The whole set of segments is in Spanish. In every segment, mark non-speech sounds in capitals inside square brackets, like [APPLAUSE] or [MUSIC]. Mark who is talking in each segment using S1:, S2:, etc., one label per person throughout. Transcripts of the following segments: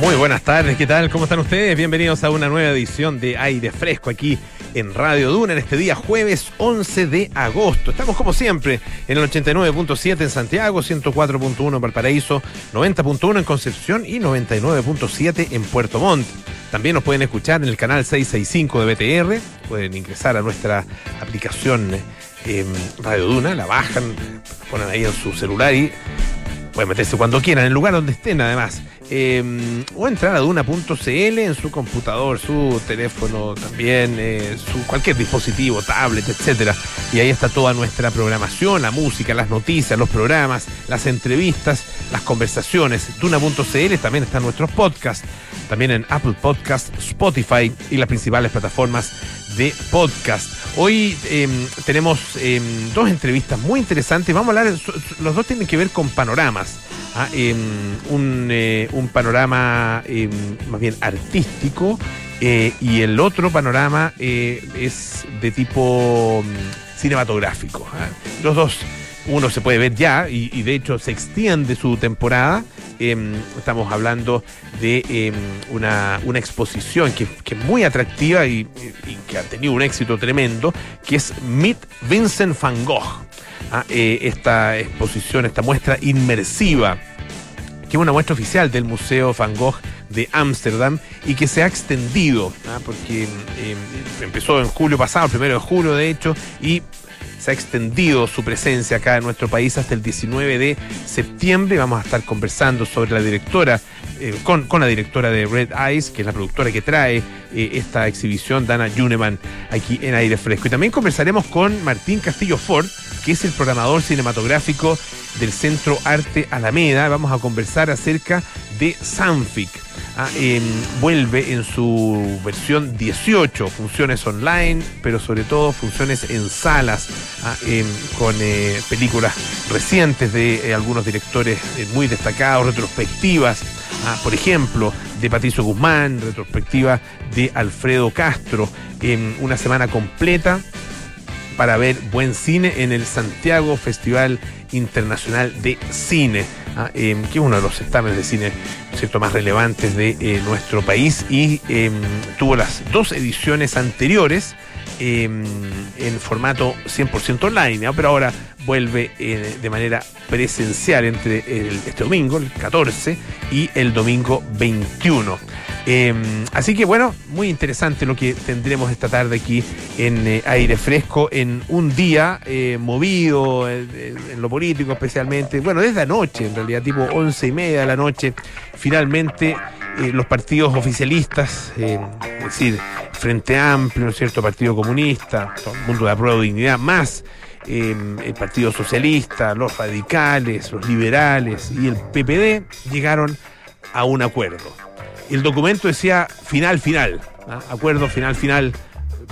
S1: Muy buenas tardes, ¿qué tal? ¿Cómo están ustedes? Bienvenidos a una nueva edición de Aire Fresco aquí en Radio Duna en este día jueves 11 de agosto. Estamos como siempre en el 89.7 en Santiago, 104.1 en Valparaíso, 90.1 en Concepción y 99.7 en Puerto Montt. También nos pueden escuchar en el canal 665 de BTR, pueden ingresar a nuestra aplicación eh, Radio Duna, la bajan, ponen ahí en su celular y pueden meterse cuando quieran, en el lugar donde estén además. Eh, o entrar a duna.cl en su computador, su teléfono también, eh, su cualquier dispositivo, tablet, etcétera. Y ahí está toda nuestra programación, la música, las noticias, los programas, las entrevistas, las conversaciones. Duna.cl también están nuestros podcasts, también en Apple Podcast, Spotify y las principales plataformas de podcast. Hoy eh, tenemos eh, dos entrevistas muy interesantes. Vamos a hablar, los dos tienen que ver con panoramas. ¿ah? Eh, un, un, panorama más bien artístico y el otro panorama es de tipo cinematográfico. ¿ah? Los dos, uno se puede ver ya y, de hecho se extiende su temporada. Eh, estamos hablando de eh, una, una, exposición que, que, es muy atractiva y, que ha tenido un éxito tremendo, que es Meet Vincent van Gogh. Ah, eh, esta exposición, esta muestra inmersiva, que es una muestra oficial del Museo Van Gogh de Ámsterdam y que se ha extendido, ¿ah? porque empezó en julio pasado, el primero de julio de hecho, y se ha extendido su presencia acá en nuestro país hasta el 19 de septiembre. Vamos a estar conversando sobre la directora, eh, con, la directora de Red Eyes, que es la productora que trae eh, esta exhibición, Dana Juneman, aquí en Aire Fresco. Y también conversaremos con Martín Castillo Ford, que es el programador cinematográfico del Centro Arte Alameda. Vamos a conversar acerca de Sanfic. Ah, eh, vuelve en su versión 18, funciones online, pero sobre todo funciones en salas, ah, eh, con eh, películas recientes de algunos directores muy destacados, retrospectivas, ah, por ejemplo, de Patricio Guzmán, retrospectiva de Alfredo Castro, en una semana completa para ver buen cine en el Santiago Festival Internacional de Cine, ¿ah? eh, que es uno de los certámenes de cine ¿cierto? más relevantes de eh, nuestro país y eh, tuvo las dos ediciones anteriores en formato 100% online, pero ahora vuelve de manera presencial entre el, este domingo, el 14, y el domingo 21. Eh, así que bueno, muy interesante lo que tendremos esta tarde aquí en eh, aire fresco, en un día eh, movido en, en, lo político especialmente, bueno, desde anoche, en realidad tipo once y media de la noche, finalmente los partidos oficialistas, es decir, Frente Amplio, ¿no es cierto?, Partido Comunista, mundo de apruebo dignidad, más el Partido Socialista, los radicales, los liberales y el PPD llegaron a un acuerdo el documento decía final, final. ¿ah? Acuerdo final, final,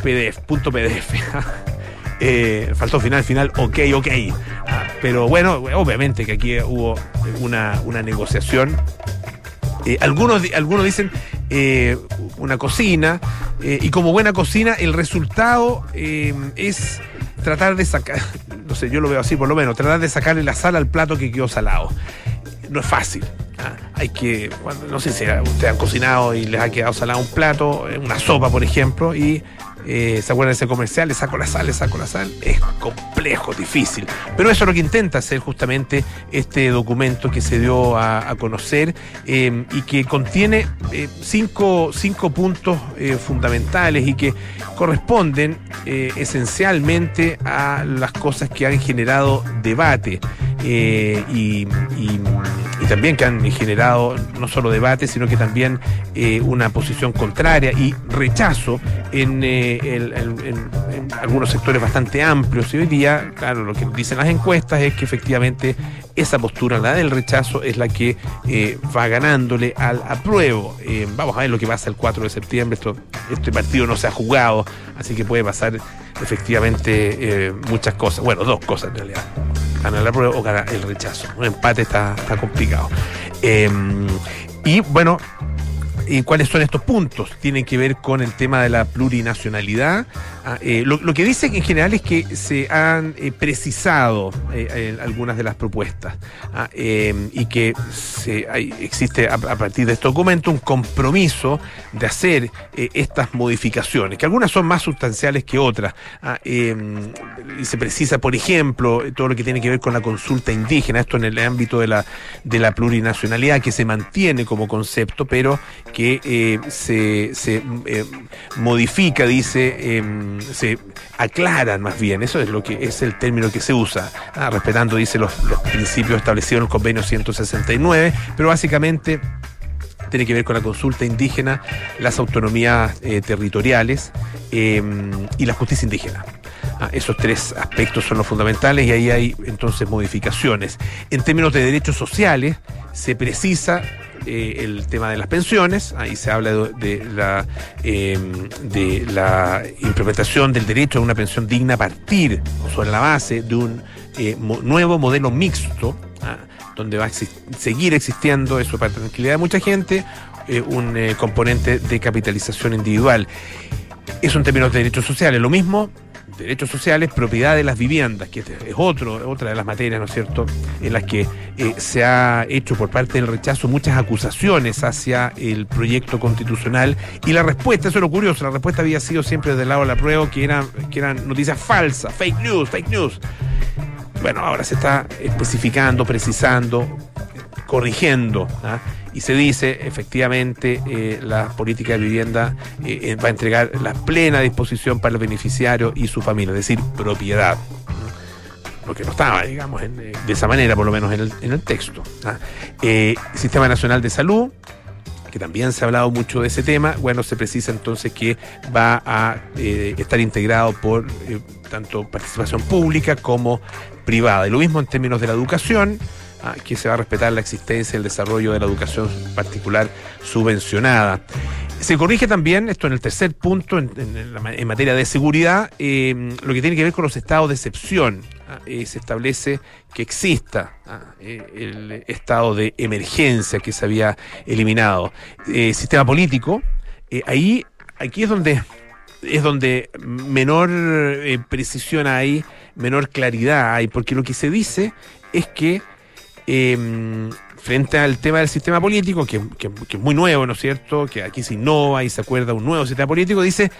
S1: PDF, punto PDF. [LAUGHS] eh, faltó final, final, ok, ok. ¿ah? Pero bueno, obviamente que aquí hubo una, una negociación. Eh, algunos, algunos dicen eh, una cocina, eh, y como buena cocina, el resultado es tratar de sacar, [LAUGHS] no sé, yo lo veo así por lo menos, tratar de sacarle la sal al plato que quedó salado. No es fácil. Hay que, bueno, no sé si ustedes han cocinado y les ha quedado salado un plato, una sopa, por ejemplo, y eh, se acuerdan de ese comercial, le saco la sal, le saco la sal. Es complejo, difícil. Pero eso es lo que intenta hacer justamente este documento que se dio a, conocer eh, y que contiene eh, cinco, cinco, puntos fundamentales y que corresponden esencialmente a las cosas que han generado debate. Y, también que han generado no solo debate, sino que también una posición contraria y rechazo en en, algunos sectores bastante amplios. Y hoy día, claro, lo que dicen las encuestas es que efectivamente esa postura, la del rechazo, es la que eh, va ganándole al apruebo. Eh, vamos a ver lo que pasa el 4 de septiembre. Esto, este partido no se ha jugado, así que puede pasar efectivamente eh, muchas cosas. Bueno, dos cosas en realidad. Gana el apruebo o gana el rechazo. Un empate está, está complicado. y bueno, ¿Y cuáles son estos puntos? Tienen que ver con el tema de la plurinacionalidad, Ah, eh, lo, que dice en general es que se han eh, precisado eh, algunas de las propuestas ah, y que se, existe a, partir de este documento un compromiso de hacer estas modificaciones, que algunas son más sustanciales que otras. Ah, y se precisa, por ejemplo, todo lo que tiene que ver con la consulta indígena, esto en el ámbito de la, de la plurinacionalidad, que se mantiene como concepto, pero que se, se modifica, dice, em, se aclaran más bien, eso es lo que es el término que se usa, ah, respetando, dice, los, principios establecidos en el convenio 169, pero básicamente tiene que ver con la consulta indígena, las autonomías eh, territoriales em, y la justicia indígena. Ah, esos tres aspectos son los fundamentales y ahí hay entonces modificaciones. En términos de derechos sociales, se precisa eh, el tema de las pensiones, ahí se habla de, la, em, de la implementación del derecho a una pensión digna a partir o sobre la base de un eh, nuevo modelo mixto, ah, donde va a seguir existiendo, eso para tranquilidad de mucha gente, eh, un componente de capitalización individual. Eso en términos de derechos sociales. Lo mismo derechos sociales, propiedad de las viviendas, que es otro, otra de las materias, ¿no es cierto?, en las que eh, se ha hecho por parte del rechazo muchas acusaciones hacia el proyecto constitucional y la respuesta, eso es lo curioso, la respuesta había sido siempre del lado de la prueba, que eran, que eran noticias falsas, fake news, fake news. Bueno, ahora se está especificando, precisando, corrigiendo. ¿ah? Y se dice efectivamente eh, la política de vivienda eh, eh, va a entregar la plena disposición para el beneficiario y su familia, es decir, propiedad. Lo que no estaba, digamos, de esa manera, por lo menos en el, en el texto. ¿ah? Sistema Nacional de Salud, que también se ha hablado mucho de ese tema, bueno, se precisa entonces que va a estar integrado por tanto participación pública como privada. Y lo mismo en términos de la educación, Ah, que se va a respetar la existencia y el desarrollo de la educación particular subvencionada. Se corrige también, esto en el tercer punto, en, materia de seguridad, em, lo que tiene que ver con los estados de excepción. Ah, eh, se establece que exista ah, eh, el estado de emergencia que se había eliminado. Eh, sistema político, ahí, aquí es donde es donde menor precisión hay, menor claridad hay, porque lo que se dice es que Em, frente al tema del sistema político, que, es muy nuevo, ¿no es cierto? Que aquí se innova y se acuerda un nuevo sistema político, dice,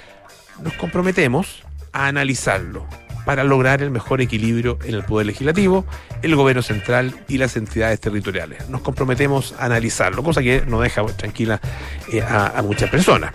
S1: nos comprometemos a analizarlo para lograr el mejor equilibrio en el poder legislativo, el gobierno central y las entidades territoriales. Nos comprometemos a analizarlo, cosa que no deja tranquila eh, a muchas personas.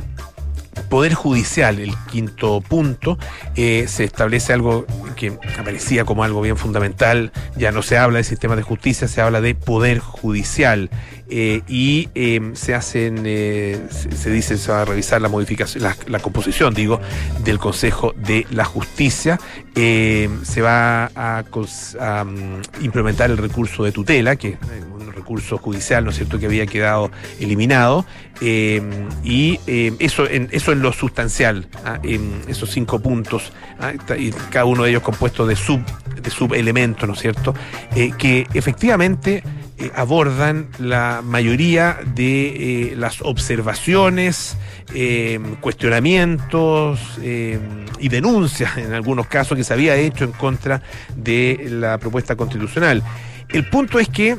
S1: Poder Judicial, el quinto punto, eh, se establece algo que aparecía como algo bien fundamental, ya no se habla de sistema de justicia, se habla de Poder Judicial. Eh, y em, se hacen, eh, se, dice, se va a revisar la modificación, la, composición, digo, del Consejo de la Justicia. Em, se va a, mm, implementar el recurso de tutela, que un recurso judicial, ¿no es cierto?, que había quedado eliminado. Em, y eso, en, eso lo sustancial, ¿ah? en esos cinco puntos, ¿ah? y cada uno de ellos compuesto de sub de subelementos, ¿no es cierto?, eh, que efectivamente eh, abordan la mayoría de eh, las observaciones, eh, cuestionamientos y denuncias, en algunos casos, que se había hecho en contra de la propuesta constitucional. El punto es que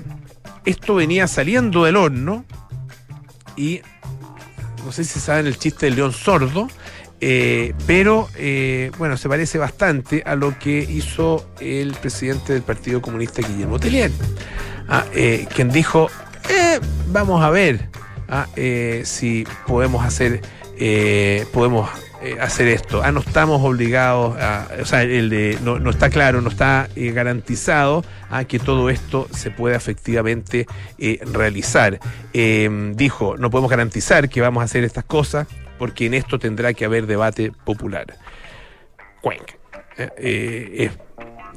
S1: esto venía saliendo del horno y no sé si saben el chiste del león sordo, pero bueno, se parece bastante a lo que hizo el presidente del Partido Comunista, Guillermo Tellier. Ah, eh, quien dijo, eh, vamos a ver ah, eh, si podemos hacer, podemos hacer esto. Ah, no estamos obligados, a, o sea, el de, no, no está claro, no está garantizado a que todo esto se pueda efectivamente realizar. Em, dijo, no podemos garantizar que vamos a hacer estas cosas porque en esto tendrá que haber debate popular. Cuenca. es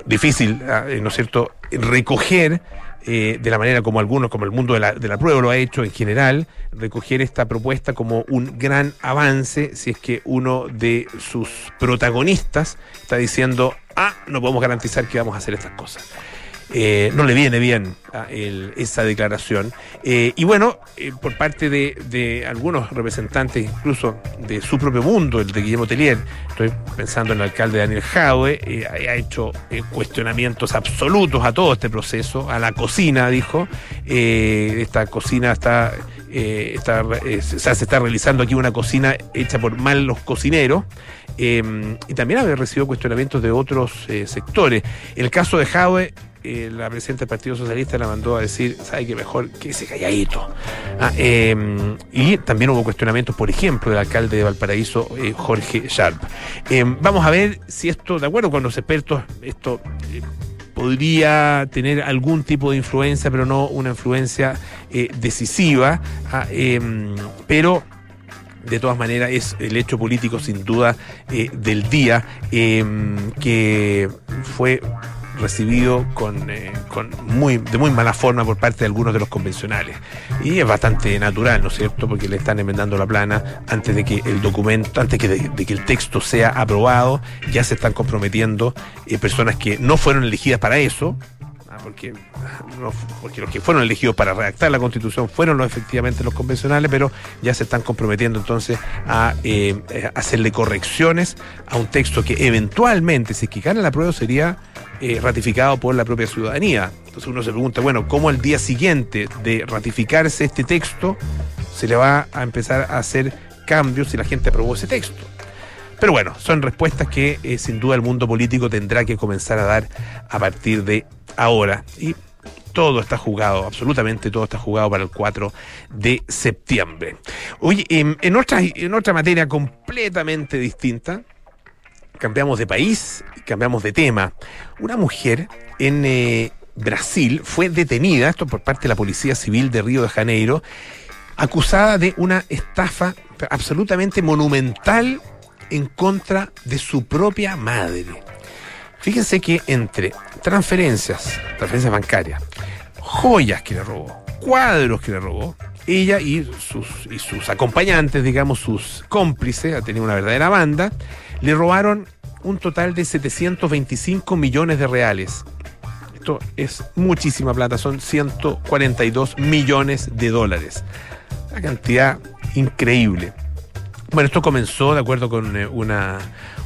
S1: difícil, ¿no es cierto?, recoger eh, de la manera como algunos, como el mundo de la, de la prueba lo ha hecho en general, recoger esta propuesta como un gran avance si es que uno de sus protagonistas está diciendo, ah, no podemos garantizar que vamos a hacer estas cosas. Eh, no le viene bien esa declaración. Eh, y bueno, eh, por parte de, algunos representantes, incluso de su propio mundo, el de Guillermo Tellier, estoy pensando en el alcalde Daniel Jaue, ha hecho cuestionamientos absolutos a todo este proceso, a la cocina, dijo. esta cocina está se está realizando aquí una cocina hecha por malos cocineros. y también ha recibido cuestionamientos de otros sectores. El caso de Jaue, eh, la presidenta del Partido Socialista la mandó a decir, ¿sabe qué mejor que ese calladito? Ah, em, y también hubo cuestionamientos, por ejemplo, del alcalde de Valparaíso, eh, Jorge Sharp. Em, vamos a ver si esto, de acuerdo con los expertos, esto eh, podría tener algún tipo de influencia, pero no una influencia decisiva. Ah, em, pero de todas maneras es el hecho político sin duda del día que fue recibido con, eh, con, muy, de muy mala forma por parte de algunos de los convencionales. Y es bastante natural, ¿no es cierto? Porque le están enmendando la plana antes de que el documento, antes de, que el texto sea aprobado, ya se están comprometiendo eh, personas que no fueron elegidas para eso, ah, porque, los que fueron elegidos para redactar la constitución fueron los, efectivamente los convencionales, pero ya se están comprometiendo entonces a eh, hacerle correcciones a un texto que eventualmente, si es que gana la prueba, sería eh, ratificado por la propia ciudadanía. Entonces uno se pregunta, bueno, ¿cómo al día siguiente de ratificarse este texto se le va a empezar a hacer cambios si la gente aprobó ese texto? Pero bueno, son respuestas que eh, sin duda el mundo político tendrá que comenzar a dar a partir de ahora. Y todo está jugado, absolutamente todo está jugado para el 4 de septiembre. Oye, en, otra, en otra materia completamente distinta, cambiamos de país y cambiamos de tema. Una mujer en eh, Brasil fue detenida, esto por parte de la Policía Civil de Río de Janeiro, acusada de una estafa absolutamente monumental en contra de su propia madre. Fíjense que entre transferencias, transferencias bancarias, joyas que le robó, cuadros que le robó, ella y sus, y sus acompañantes, digamos, sus cómplices, ha tenido una verdadera banda, le robaron un total de 725 millones de reales. Esto es muchísima plata, son 142 millones de dólares. Una cantidad increíble. Bueno, esto comenzó, de acuerdo con eh, una,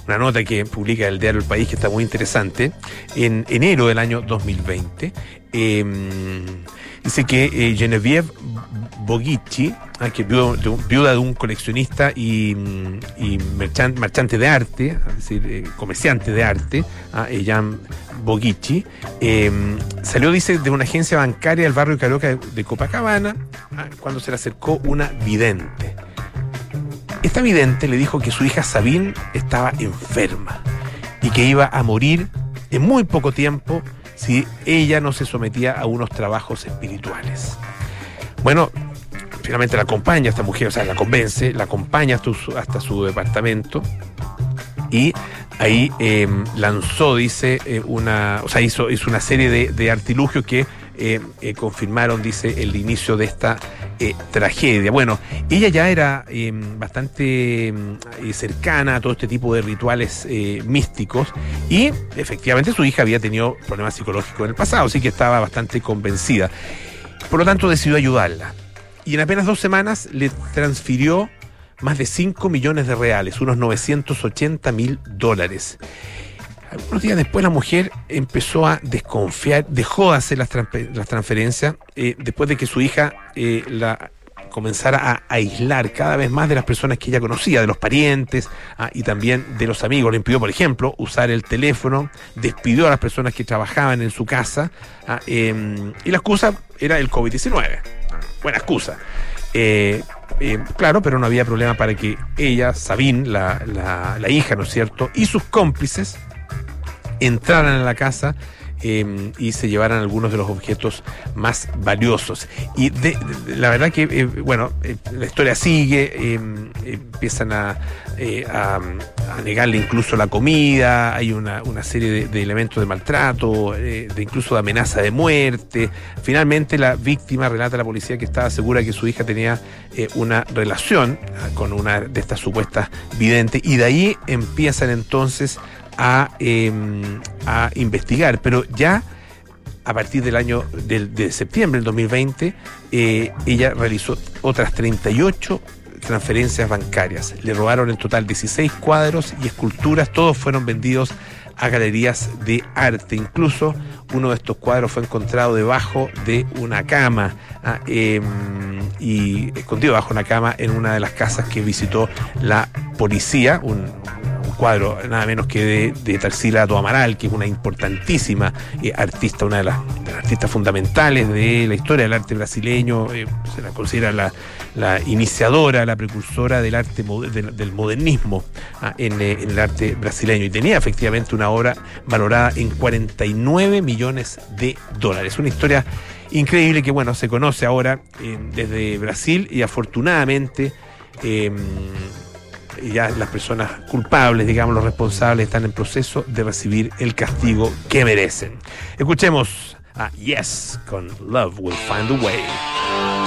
S1: nota que publica el diario El País, que está muy interesante, en enero del año 2020. Dice que eh, Genevieve Bogici, ah, que viuda de, un coleccionista y, marchante, de arte, es decir, eh, comerciante de arte, ah, Jan Bogici, em, salió, dice, de una agencia bancaria del barrio Caroca de, Copacabana ah, cuando se le acercó una vidente. Esta vidente le dijo que su hija Sabine estaba enferma y que iba a morir en muy poco tiempo si ella no se sometía a unos trabajos espirituales. Bueno, finalmente la acompaña esta mujer, o sea, la convence, la acompaña hasta su, departamento y ahí em, lanzó, dice, eh, una, o sea, hizo, hizo una serie de, artilugios que eh, eh, confirmaron, dice, el inicio de esta tragedia. Bueno, ella ya era em, bastante em, cercana a todo este tipo de rituales místicos y efectivamente su hija había tenido problemas psicológicos en el pasado, así que estaba bastante convencida. Por lo tanto, decidió ayudarla. Y en apenas dos semanas le transfirió más de 5 millones de reales, unos 980 mil dólares. Algunos días después la mujer empezó a desconfiar, dejó de hacer las, transferencias eh, después de que su hija eh, la comenzara a aislar cada vez más de las personas que ella conocía, de los parientes ah, y también de los amigos. Le impidió, por ejemplo, usar el teléfono, despidió a las personas que trabajaban en su casa ah, em, y la excusa era el COVID-19. Ah, buena excusa. Eh, eh, claro, pero no había problema para que ella, Sabine, la hija, ¿no es cierto?, y sus cómplices entraran a la casa Em, y se llevaran algunos de los objetos más valiosos. Y la verdad que, eh, bueno, eh, la historia sigue, em, empiezan eh, a, a, negarle incluso la comida, hay una, una serie de, elementos de maltrato, de incluso de amenaza de muerte. Finalmente la víctima relata a la policía que estaba segura que su hija tenía una relación ah, con una de estas supuestas videntes y de ahí empiezan entonces a, em, a investigar, pero ya a partir del año de septiembre del 2020, eh, ella realizó otras 38 transferencias bancarias. Le robaron en total 16 cuadros y esculturas, todos fueron vendidos a galerías de arte. Incluso uno de estos cuadros fue encontrado debajo de una cama ah, em, y escondido bajo una cama en una de las casas que visitó la policía, un, cuadro nada menos que de, de Tarsila Amaral, que es una importantísima eh, artista, una de las, artistas fundamentales de la historia del arte brasileño, eh, se la considera la, iniciadora, la precursora del arte del, modernismo ah, en, eh, en, el arte brasileño y tenía efectivamente una obra valorada en 49 millones de dólares. Una historia increíble que bueno, se conoce ahora desde Brasil y afortunadamente em, ya las personas culpables, digamos, los responsables, están en proceso de recibir el castigo que merecen. Escuchemos a Yes con Love Will Find a Way.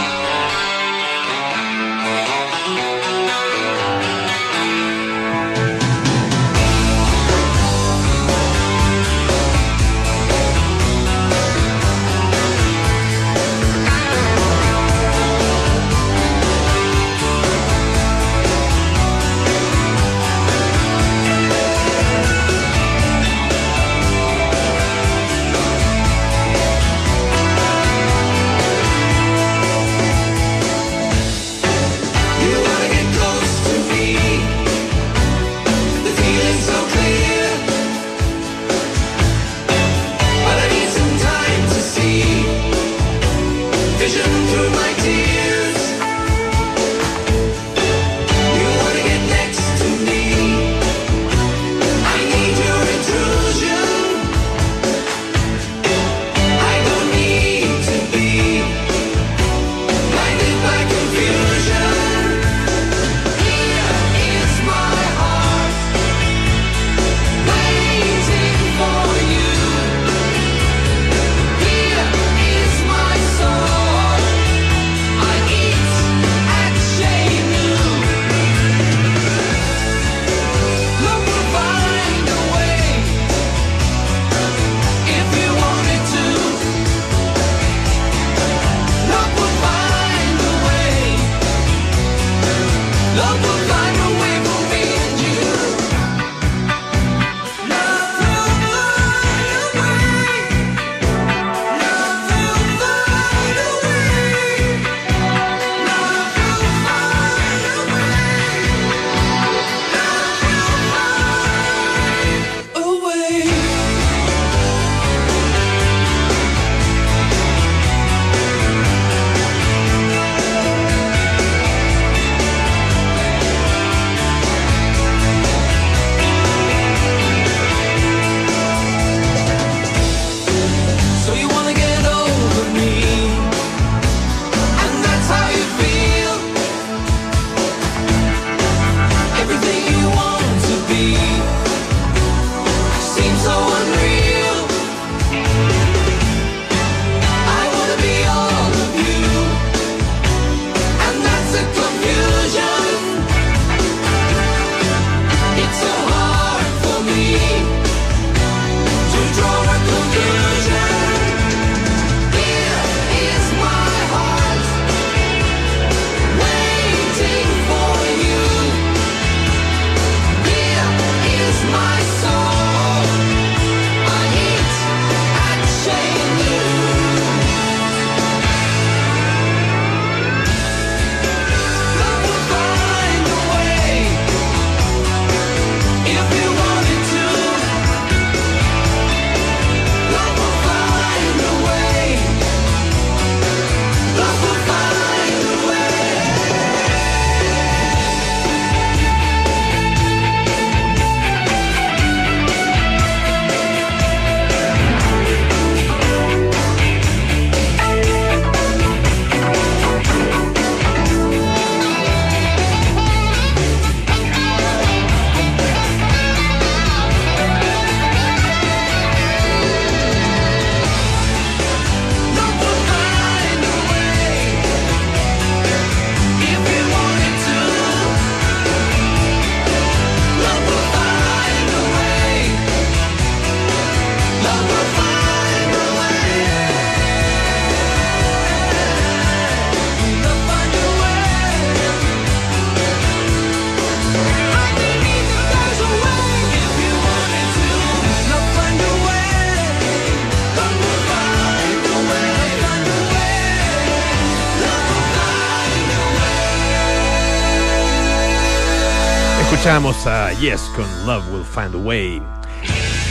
S1: Escuchamos a Yes con Love Will Find a Way.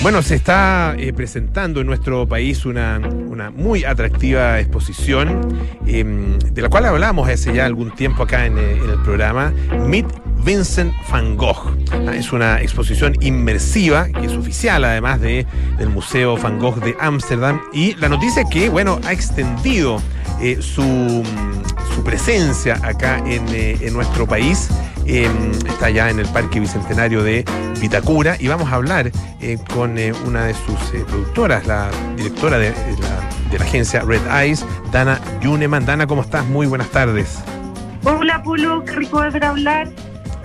S1: Bueno, se está eh, presentando en nuestro país una, una muy atractiva exposición, em, de la cual hablamos hace ya algún tiempo acá en, eh, en el programa, Meet Vincent van Gogh. Ah, es una exposición inmersiva, que es oficial además de, del Museo Van Gogh de Ámsterdam, y la noticia es que, bueno, ha extendido eh, su, su, presencia acá en, eh, en nuestro país. Eh, está ya en el Parque Bicentenario de Vitacura y vamos a hablar eh, con una de sus productoras, la directora de, la, agencia Red Eyes, Dana Yuneman. Dana, ¿cómo estás? Muy buenas tardes.
S2: Hola, Polo, qué rico volver a hablar.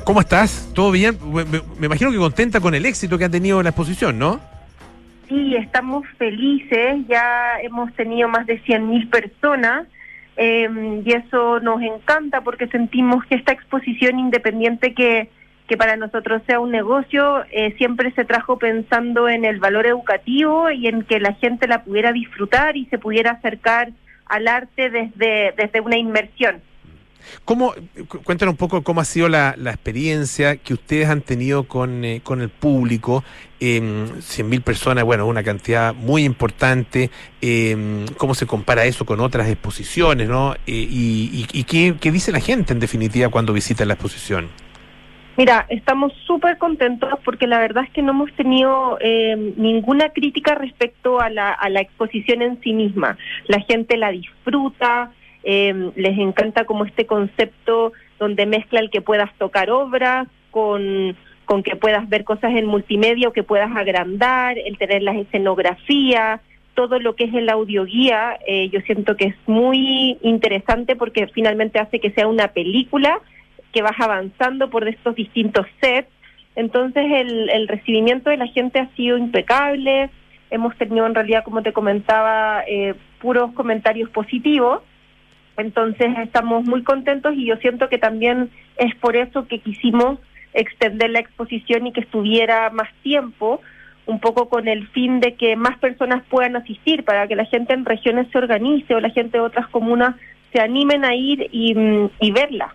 S1: ¿Cómo estás? ¿Todo bien? Me, me imagino que contenta con el éxito que ha tenido la exposición, ¿no?
S2: Sí, estamos felices. Ya hemos tenido más de 100.000 personas eh, y eso nos encanta porque sentimos que esta exposición independiente que, que para nosotros sea un negocio, eh, siempre se trajo pensando en el valor educativo y en que la gente la pudiera disfrutar y se pudiera acercar al arte desde, desde una inmersión.
S1: ¿Cómo, cuéntanos un poco cómo ha sido la, la experiencia que ustedes han tenido con, eh, con el público? Eh, 100.000 personas, bueno, una cantidad muy importante. Eh, ¿Cómo se compara eso con otras exposiciones? ¿no? Eh, y, y, y ¿qué, qué dice la gente en definitiva cuando visita la exposición?
S2: Mira, estamos súper contentos porque la verdad es que no hemos tenido eh, ninguna crítica respecto a la, a la exposición en sí misma. La gente la disfruta, eh, les encanta como este concepto donde mezcla el que puedas tocar obras con, con que puedas ver cosas en multimedia o que puedas agrandar, el tener las escenografías, todo lo que es el audioguía, eh, yo siento que es muy interesante porque finalmente hace que sea una película que vas avanzando por estos distintos sets. Entonces el, el recibimiento de la gente ha sido impecable, hemos tenido en realidad, como te comentaba, eh, puros comentarios positivos. Entonces estamos muy contentos y yo siento que también es por eso que quisimos extender la exposición y que estuviera más tiempo, un poco con el fin de que más personas puedan asistir, para que la gente en regiones se organice o la gente de otras comunas se animen a ir y, y verla.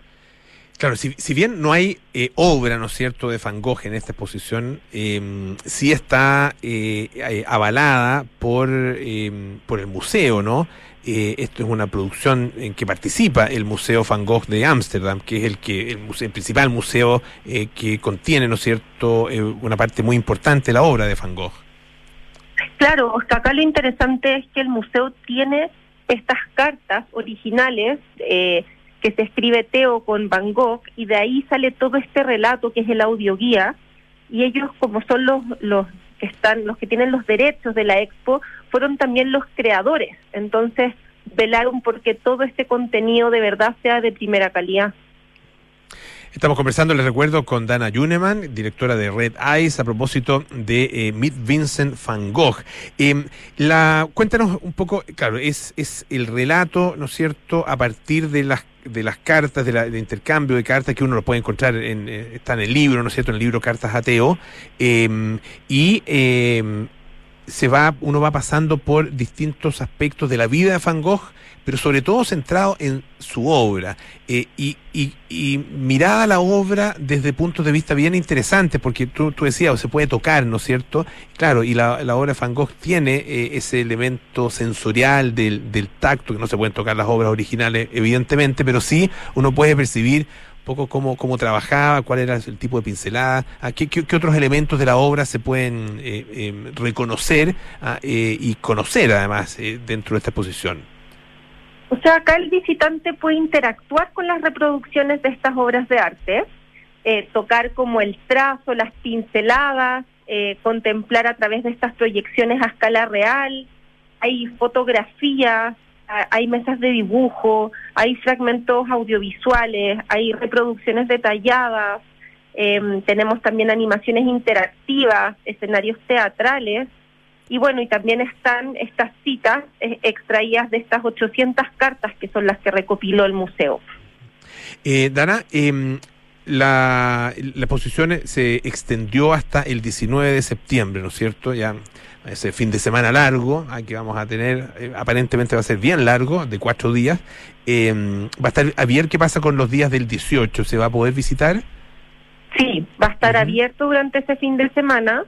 S1: Claro, si, si, bien no hay eh, obra, ¿no es cierto?, de Van Gogh en esta exposición, eh, sí está eh, avalada por, por el museo, ¿no? esto es una producción en que participa el Museo Van Gogh de Ámsterdam, que es el que el, museo, el principal museo que contiene, ¿no es cierto?, una parte muy importante de la obra de Van Gogh.
S2: Claro, acá lo interesante es que el museo tiene estas cartas originales eh, que se escribe Teo con Van Gogh y de ahí sale todo este relato que es el audioguía. Y ellos como son los los que están los que tienen los derechos de la expo fueron también los creadores. Entonces velaron porque todo este contenido de verdad sea de primera calidad
S1: Estamos conversando, les recuerdo, con Dana Yuneman, directora de Red Eyes, a propósito de eh, Vincent van Gogh. Eh, la, cuéntanos un poco, claro, es, es el relato, ¿no es cierto?, a partir de las de las cartas, de, la, de intercambio de cartas que uno lo puede encontrar, en, eh, está en el libro, ¿no es cierto?, en el libro Cartas Ateo, eh, y eh, se va, uno va pasando por distintos aspectos de la vida de Van Gogh, pero sobre todo centrado en su obra eh, y, y, mirada la obra desde puntos de vista bien interesantes, porque tú, tú decías, se puede tocar, ¿no es cierto? Claro, y la, obra de Van Gogh tiene eh, ese elemento sensorial del, del tacto, que no se pueden tocar las obras originales, evidentemente, pero sí uno puede percibir poco cómo, cómo trabajaba, cuál era el tipo de pincelada, a qué, qué, otros elementos de la obra se pueden eh, eh, reconocer a, eh, y conocer además dentro de esta exposición.
S2: O sea, acá el visitante puede interactuar con las reproducciones de estas obras de arte, tocar como el trazo, las pinceladas, contemplar a través de estas proyecciones a escala real, hay fotografías, hay mesas de dibujo, hay fragmentos audiovisuales, hay reproducciones detalladas, eh, tenemos también animaciones interactivas, escenarios teatrales, y bueno, y también están estas citas eh, extraídas de estas 800 cartas que son las que recopiló el museo.
S1: Eh, Dana, eh, la, la exposición se extendió hasta el 19 de septiembre, ¿no es cierto? Ya ese fin de semana largo, ah, que vamos a tener, eh, aparentemente va a ser bien largo, de cuatro días. Eh, va a estar a ver qué pasa con los días del 18, ¿se va a poder visitar?
S2: Sí, va a estar abierto durante ese fin de semana.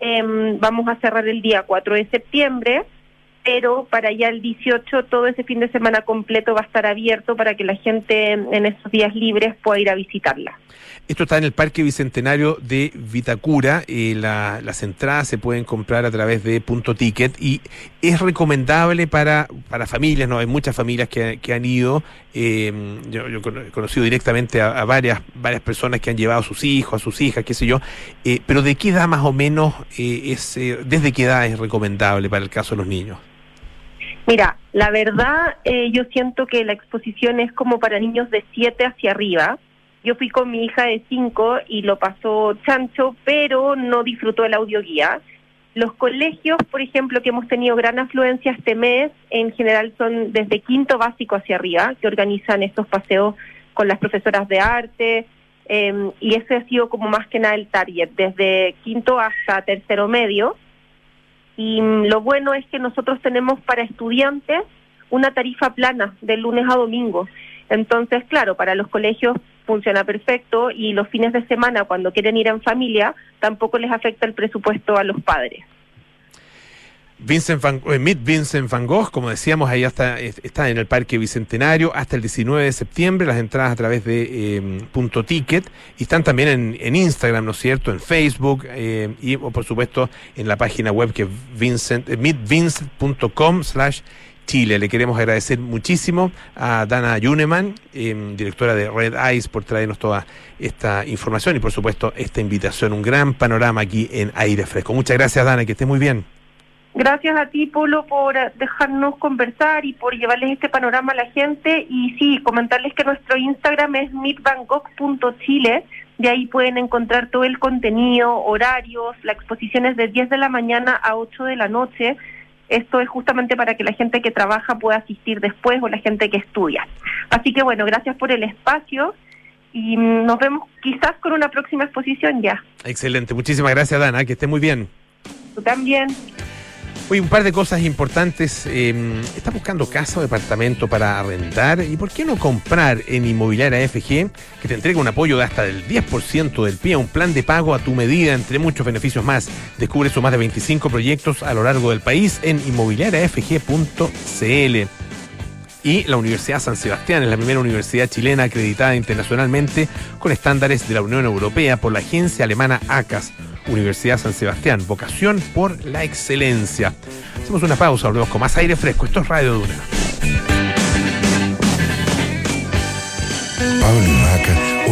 S2: Em, vamos a cerrar el día 4 de septiembre pero para ya el 18 todo ese fin de semana completo va a estar abierto para que la gente en esos días libres pueda ir a visitarla.
S1: Esto está en el Parque Bicentenario de Vitacura. Eh, las entradas se pueden comprar a través de Punto Ticket y es recomendable para, para familias, ¿no? Hay muchas familias que, han ido. Eh, yo, he conocido directamente a, varias, varias personas que han llevado a sus hijos, a sus hijas, qué sé yo. Eh, pero ¿de qué edad más o menos es, desde qué edad es recomendable para el caso de los niños?
S2: Mira, la verdad, eh, yo siento que la exposición es como para niños de 7 hacia arriba. Yo fui con mi hija de 5 y lo pasó chancho, pero no disfrutó el audioguía. Los colegios, por ejemplo, que hemos tenido gran afluencia este mes, en general son desde quinto básico hacia arriba, que organizan estos paseos con las profesoras de arte, em, y ese ha sido como más que nada el target, desde quinto hasta tercero medio y lo bueno es que nosotros tenemos para estudiantes una tarifa plana de lunes a domingo. Entonces, claro, para los colegios funciona perfecto y los fines de semana, cuando quieren ir en familia, tampoco les afecta el presupuesto a los padres.
S1: Vincent Van, eh, Vincent Van Gogh, como decíamos, ahí está, está en el Parque Bicentenario hasta el 19 de septiembre, las entradas a través de em, punto ticket, y están también en, Instagram, ¿no es cierto?, en Facebook, em, y por supuesto en la página web que es Vincent, eh, meetvincent.com slash Chile. Le queremos agradecer muchísimo a Dana Yuneman, em, directora de Red Eyes, por traernos toda esta información y por supuesto esta invitación, un gran panorama aquí en Aire Fresco. Muchas gracias Dana, que esté muy bien.
S2: Gracias a ti, Polo, por dejarnos conversar y por llevarles este panorama a la gente. Y sí, comentarles que nuestro Instagram es meetbangkok.chile. De ahí pueden encontrar todo el contenido, horarios, la exposición es de 10 de la mañana a 8 de la noche. Esto es justamente para que la gente que trabaja pueda asistir después o la gente que estudia. Así que bueno, gracias por el espacio y nos vemos quizás con una próxima exposición ya.
S1: Excelente, muchísimas gracias Dana, que esté muy bien.
S2: Tú también.
S1: Oye, un par de cosas importantes. Eh, ¿Estás buscando casa o departamento para arrendar? ¿Y por qué no comprar en Inmobiliaria FG, que te entrega un apoyo de hasta el 10% del pie, un plan de pago a tu medida, entre muchos beneficios más? Descubre sus más de 25 proyectos a lo largo del país en inmobiliariafg.cl. Y la Universidad San Sebastián es la primera universidad chilena acreditada internacionalmente con estándares de la Unión Europea por la agencia alemana ACAS Universidad San Sebastián, vocación por la excelencia. Hacemos una pausa, volvemos con más aire fresco. Esto es Radio Duna.
S3: Pablo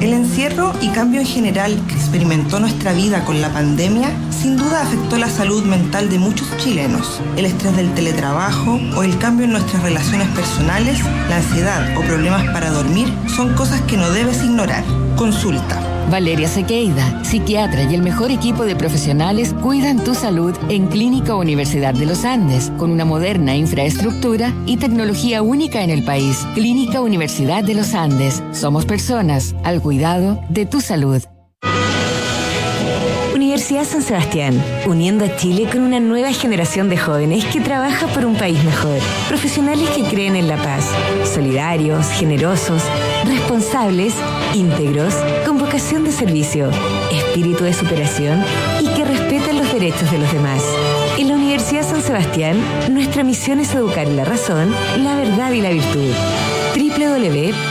S4: El encierro y cambio en general que experimentó nuestra vida con la pandemia sin duda afectó la salud mental de muchos chilenos. El estrés del teletrabajo o el cambio en nuestras relaciones personales, la ansiedad o problemas para dormir son cosas que no debes ignorar. Consulta
S5: Valeria Sequeida, psiquiatra y el mejor equipo de profesionales cuidan tu salud en Clínica Universidad de los Andes, con una moderna infraestructura y tecnología única en el país. Clínica Universidad de los Andes. Somos personas al cuidado de tu salud.
S6: Universidad San Sebastián, uniendo a Chile con una nueva generación de jóvenes que trabaja por un país mejor. Profesionales que creen en la paz, solidarios, generosos, responsables, íntegros, vocación de servicio, espíritu de superación y que respetan los derechos de los demás. En la Universidad San Sebastián, nuestra misión es educar en la razón, la verdad y la virtud. www.uss.cl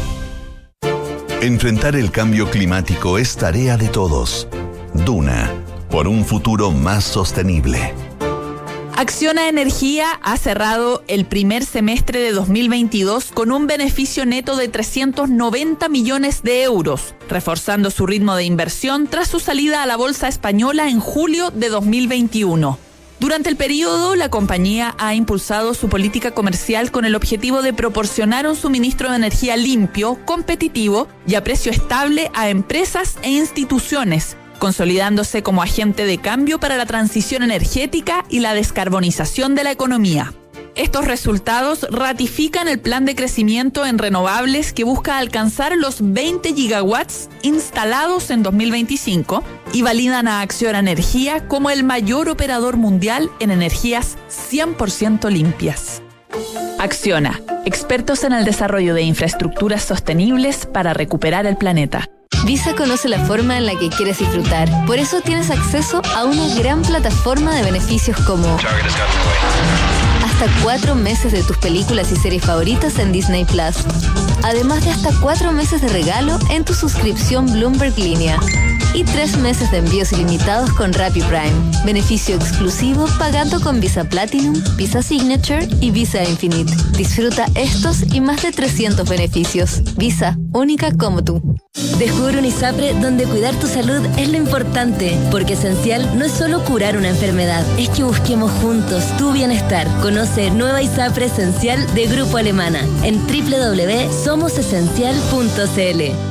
S7: Enfrentar el cambio climático es tarea de todos. Duna, por un futuro más sostenible.
S8: Acciona Energía ha cerrado el primer semestre de 2022 con un beneficio neto de 390 millones de euros, reforzando su ritmo de inversión tras su salida a la bolsa española en julio de 2021. Durante el periodo, la compañía ha impulsado su política comercial con el objetivo de proporcionar un suministro de energía limpio, competitivo y a precio estable a empresas e instituciones, consolidándose como agente de cambio para la transición energética y la descarbonización de la economía. Estos resultados ratifican el plan de crecimiento en renovables que busca alcanzar los 20 gigawatts instalados en 2025 y validan a Acciona Energía como el mayor operador mundial en energías 100% limpias. Acciona, expertos en el desarrollo de infraestructuras sostenibles para recuperar el planeta.
S9: Visa conoce la forma en la que quieres disfrutar. Por eso tienes acceso a una gran plataforma de beneficios como hasta cuatro meses de tus películas y series favoritas en Disney Plus. Además de hasta cuatro meses de regalo en tu suscripción Bloomberg Línea. Y tres meses de envíos ilimitados con Rappi Prime. Beneficio exclusivo pagando con Visa Platinum, Visa Signature y Visa Infinite. Disfruta estos y más de 300 beneficios. Visa, única como tú. Descubre un ISAPRE donde cuidar tu salud es lo importante, porque esencial no es solo curar una enfermedad, es que busquemos juntos tu bienestar. Conoce Nueva ISAPRE Esencial de Grupo Alemana en www.somosesencial.cl.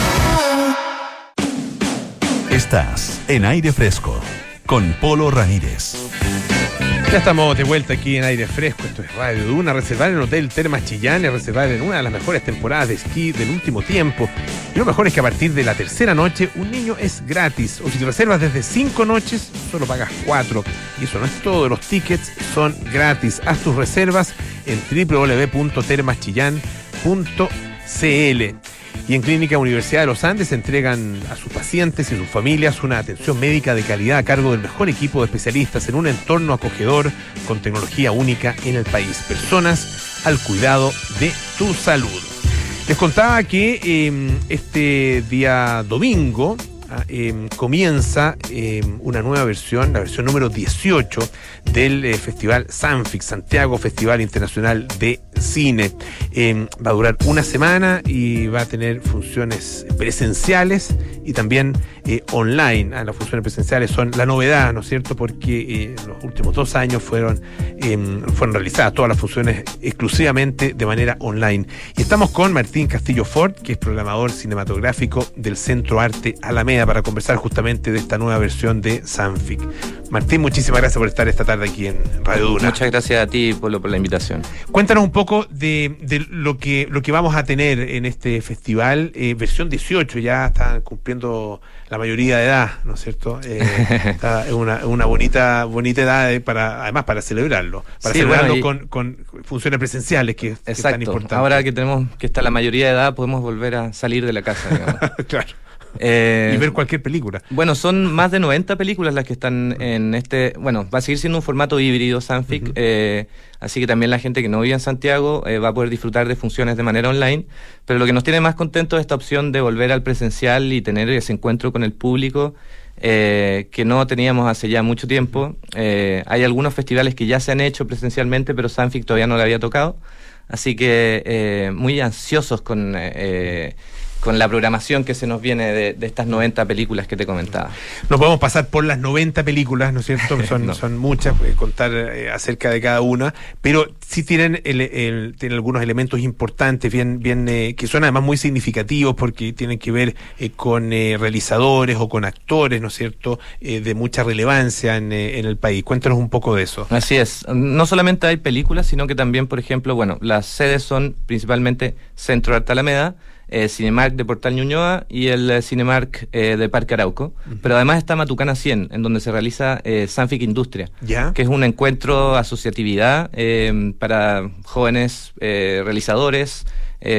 S7: Estás en aire fresco con Polo Ramírez.
S1: Ya estamos de vuelta aquí en aire fresco. Esto es Radio Duna. Reservar en el Hotel Termas Chillán es reservar en una de las mejores temporadas de esquí del último tiempo. Y lo mejor es que a partir de la tercera noche, un niño es gratis. O si te reservas desde cinco noches, solo pagas cuatro. Y eso no es todo. Los tickets son gratis. Haz tus reservas en www.termaschillán.cl. Y en Clínica Universidad de los Andes entregan a sus pacientes y sus familias una atención médica de calidad a cargo del mejor equipo de especialistas en un entorno acogedor con tecnología única en el país. Personas al cuidado de tu salud. Les contaba que eh, este día domingo eh, comienza eh, una nueva versión, la versión número 18 del eh, Festival Sanfix, Santiago Festival Internacional de Cine. va a durar una semana y va a tener funciones presenciales y también online. Ah, las funciones presenciales son la novedad, ¿no es cierto? Porque los últimos dos años fueron, fueron realizadas todas las funciones exclusivamente de manera online. Y estamos con Martín Castillo Ford, que es programador cinematográfico del Centro Arte Alameda para conversar justamente de esta nueva versión de Sanfic. Martín, muchísimas gracias por estar esta tarde aquí en Radio Duna.
S10: Muchas gracias a ti, Polo, por la invitación.
S1: Cuéntanos un poco de, lo, que, lo que vamos a tener en este festival. Eh, versión 18, ya están cumpliendo la mayoría de edad, ¿no es cierto? Eh, [LAUGHS] es una, una, bonita, bonita edad para, además para celebrarlo, para celebrarlo con, funciones presenciales, que, que es tan importante.
S10: Ahora que tenemos que está la mayoría de edad, podemos volver a salir de la casa, digamos. [LAUGHS]
S1: claro. Eh, y ver cualquier película.
S10: Bueno, son más de 90 películas las que están en este. Bueno, va a seguir siendo un formato híbrido, Sanfic. Eh, así que también la gente que no vive en Santiago eh, va a poder disfrutar de funciones de manera online. Pero lo que nos tiene más contentos es esta opción de volver al presencial y tener ese encuentro con el público. que no teníamos hace ya mucho tiempo. hay algunos festivales que ya se han hecho presencialmente, pero Sanfic todavía no le había tocado. Así que muy ansiosos con con la programación que se nos viene de, de estas 90 películas que te comentaba.
S1: No podemos pasar por las 90 películas, ¿no es cierto? Son, [LAUGHS]
S10: No.
S1: son muchas, eh, contar eh, acerca de cada una, pero sí tienen, el- el- tienen algunos elementos importantes, bien, bien eh, que son además muy significativos porque tienen que ver eh, con eh, realizadores o con actores, ¿no es cierto?, eh, de mucha relevancia en, en el país. Cuéntanos un poco de eso.
S10: Así es. No solamente hay películas, sino que también, por ejemplo, bueno, las sedes son principalmente Centro de Arte Alameda, eh, Cinemark de Portal Ñuñoa y el eh, Cinemark eh, de Parque Arauco. Pero además está Matucana 100, en donde se realiza eh, Sanfic Industria,
S1: ¿Ya?
S10: que es un encuentro, asociatividad eh, para jóvenes eh, realizadores,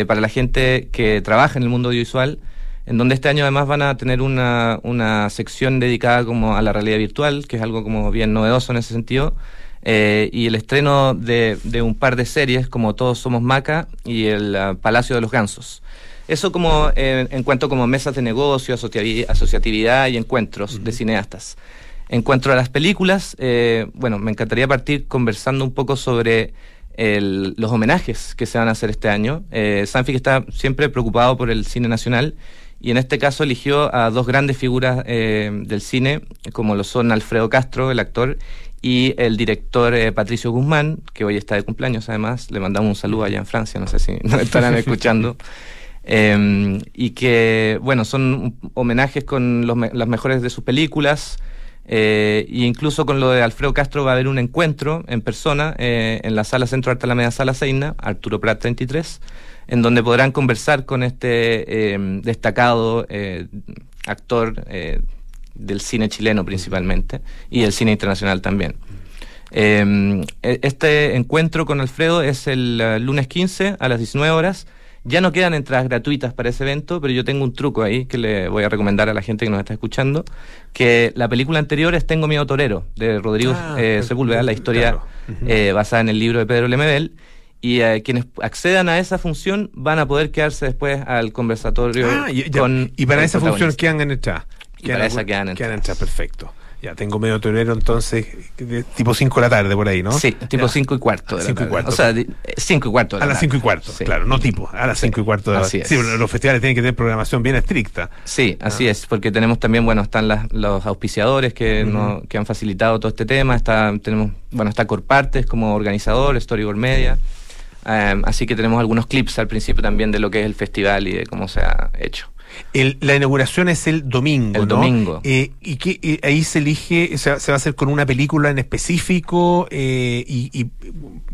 S10: para la gente que trabaja en el mundo audiovisual en donde este año además van a tener una, una sección dedicada como a la realidad virtual, que es algo como bien novedoso en ese sentido, eh, y el estreno de, de un par de series como Todos Somos Maca y el ah, Palacio de los Gansos. Eso como eh, en cuanto como mesas de negocio, asociatividad y encuentros de cineastas. En cuanto a las películas, eh, bueno, me encantaría partir conversando un poco sobre el- los homenajes que se van a hacer este año. Eh, Sanfic está siempre preocupado por el cine nacional y en este caso eligió a dos grandes figuras eh, del cine, como lo son Alfredo Castro, el actor, y el director eh, Patricio Guzmán, que hoy está de cumpleaños además. Le mandamos un saludo allá en Francia, no sé si nos estarán [LAUGHS] escuchando. Eh, y que, bueno, son homenajes con las mejores de sus películas. eh, e incluso con lo de Alfredo Castro va a haber un encuentro en persona eh, en la sala Centro Arte Alameda Sala Seina, Arturo Prat 33, en donde podrán conversar con este eh, destacado eh, actor eh, del cine chileno principalmente y del cine internacional también. Eh, este encuentro con Alfredo es el lunes 15 a las 19 horas. Ya no quedan entradas gratuitas para ese evento, pero yo tengo un truco ahí que le voy a recomendar a la gente que nos está escuchando, que la película anterior es Tengo miedo torero, de Rodrigo
S1: Ah,
S10: eh, Sepúlveda, la historia
S1: claro.
S10: Eh, basada en el libro de Pedro Lemebel. Y eh, quienes accedan a esa función van a poder quedarse después al conversatorio
S1: Ah, y, ya.
S10: con
S1: Y para esa función quedan en entrada.
S10: Y para esa quedan
S1: Quedan entradas, perfecto. Ya, tengo medio torero entonces, de- tipo 5 de la tarde por ahí, ¿no?
S10: Sí, tipo
S1: Ya.
S10: 5 y cuarto. de la
S1: 5 y
S10: tarde.
S1: cuarto.
S10: O sea, 5 y cuarto. de
S1: A
S10: la
S1: las 5 y
S10: tarde.
S1: cuarto,
S10: Sí.
S1: claro, no tipo, a las 5 y cuarto de la
S10: Así es.
S1: Sí, los festivales tienen que tener programación bien estricta.
S10: Sí,
S1: Ah.
S10: así es, porque tenemos también, bueno, están las- los auspiciadores que, no- que han facilitado todo este tema, está, tenemos, bueno, está Corpartes como organizador, Storyboard Media, em, así que tenemos algunos clips al principio también de lo que es el festival y de cómo se ha hecho.
S1: El- la inauguración es el domingo,
S10: El
S1: ¿no?
S10: domingo.
S1: Eh, y que eh, ahí se elige, se, va- se va a hacer con una película en específico eh, y, y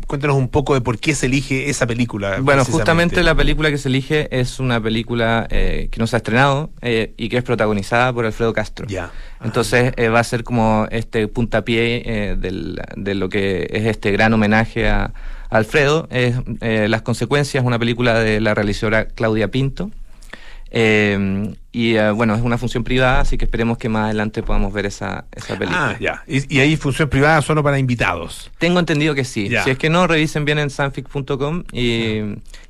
S1: cuéntanos un poco de por qué se elige esa película.
S10: Bueno, justamente la película que se elige es una película eh, que no se ha estrenado eh, y que es protagonizada por Alfredo Castro.
S1: Ya.
S10: Entonces va a ser como este puntapié del- de lo que es este gran homenaje a, a Alfredo. Es, eh, Las consecuencias, una película de la realizadora Claudia Pinto. Eh, y eh, bueno, es una función privada, así que esperemos que más adelante podamos ver esa, esa película.
S1: Ah, ya. Y, y ahí función privada solo para invitados.
S10: Tengo entendido que sí.
S1: Ya.
S10: Si es que no, revisen bien en sanfic.com y,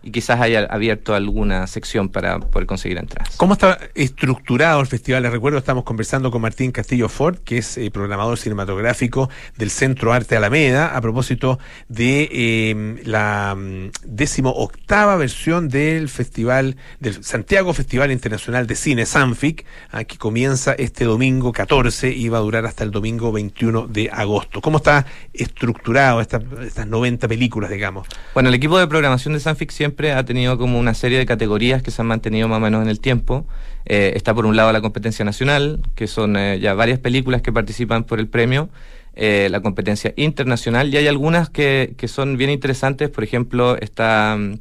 S10: y quizás haya abierto alguna sección para poder conseguir entradas.
S1: ¿Cómo está estructurado el festival? Les recuerdo, estamos conversando con Martín Castillo Ford, que es eh, programador cinematográfico del Centro Arte Alameda, a propósito de eh, la mm, décimo octava versión del festival, del Santiago Festival Internacional de Cine, Sanfic, ah, que comienza este domingo 14 y va a durar hasta el domingo 21 de agosto. ¿Cómo está estructurado esta- estas 90 películas, digamos?
S10: Bueno, el equipo de programación de Sanfic siempre ha tenido como una serie de categorías que se han mantenido más o menos en el tiempo. Eh, está por un lado la competencia nacional, que son eh, ya varias películas que participan por el premio. eh, la competencia internacional y hay algunas que, que son bien interesantes. Por ejemplo, está mm,